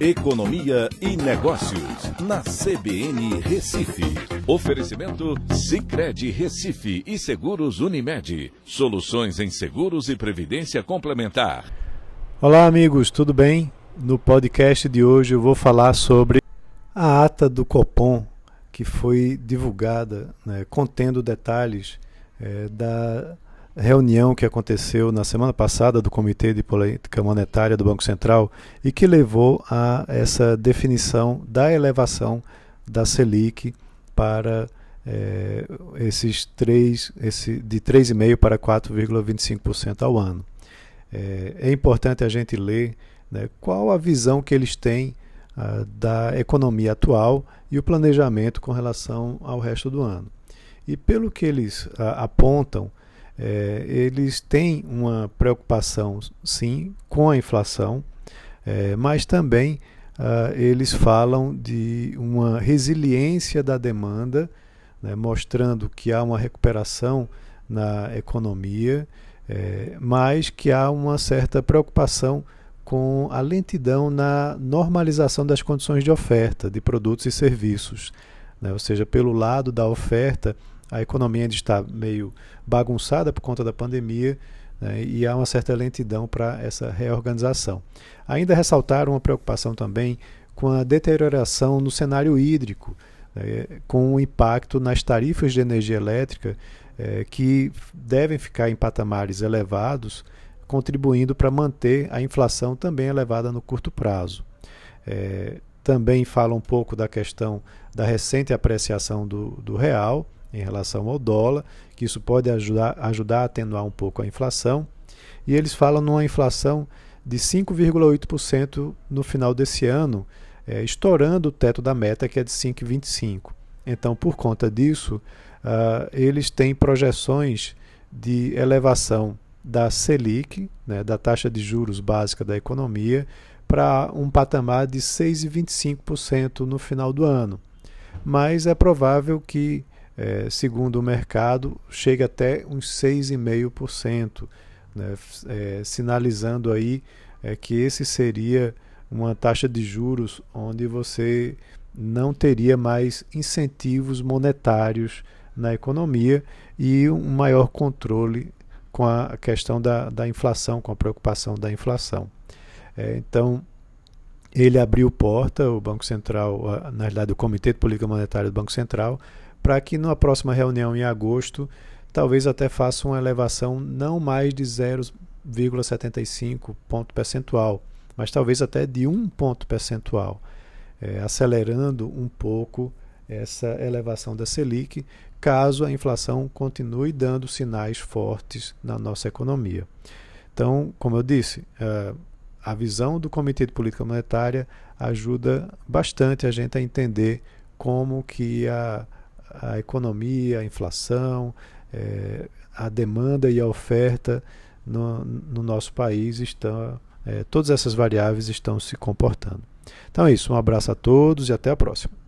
Economia e Negócios, na CBN Recife. Oferecimento Cicred Recife e Seguros Unimed. Soluções em seguros e previdência complementar. Olá, amigos, tudo bem? No podcast de hoje eu vou falar sobre a ata do Copom, que foi divulgada, né, contendo detalhes é, da reunião que aconteceu na semana passada do Comitê de Política Monetária do Banco Central e que levou a essa definição da elevação da Selic para é, esses três, esse, de 3,5% para 4,25% ao ano. É, é, importante a gente ler né, qual a visão que eles têm ah, da economia atual e o planejamento com relação ao resto do ano. E pelo que eles ah, apontam, é, eles têm uma preocupação, sim, com a inflação, é, mas também uh, eles falam de uma resiliência da demanda, né, mostrando que há uma recuperação na economia, é, mas que há uma certa preocupação com a lentidão na normalização das condições de oferta de produtos e serviços. Né, ou seja, pelo lado da oferta, a economia ainda está meio bagunçada por conta da pandemia né, e há uma certa lentidão para essa reorganização. Ainda ressaltaram uma preocupação também com a deterioração no cenário hídrico, né, com o impacto nas tarifas de energia elétrica é, que devem ficar em patamares elevados, contribuindo para manter a inflação também elevada no curto prazo. É, também fala um pouco da questão da recente apreciação do, do real, em relação ao dólar, que isso pode ajudar, ajudar a atenuar um pouco a inflação. E eles falam numa inflação de 5,8% no final desse ano, é, estourando o teto da meta, que é de 5,25%. Então, por conta disso, uh, eles têm projeções de elevação da Selic, né, da taxa de juros básica da economia, para um patamar de 6,25% no final do ano. Mas é provável que é, segundo o mercado, chega até uns 6,5%, né, é, sinalizando aí é, que esse seria uma taxa de juros onde você não teria mais incentivos monetários na economia e um maior controle com a questão da, da inflação, com a preocupação da inflação. É, então, ele abriu porta, o Banco Central, na realidade, o Comitê de Política Monetária do Banco Central, para que na próxima reunião em agosto talvez até faça uma elevação não mais de 0,75 ponto percentual, mas talvez até de um ponto percentual, é, acelerando um pouco essa elevação da Selic, caso a inflação continue dando sinais fortes na nossa economia. Então, como eu disse, é, a visão do Comitê de Política Monetária ajuda bastante a gente a entender como que a a economia, a inflação, é, a demanda e a oferta no, no nosso país estão, é, todas essas variáveis estão se comportando. Então é isso, um abraço a todos e até a próxima.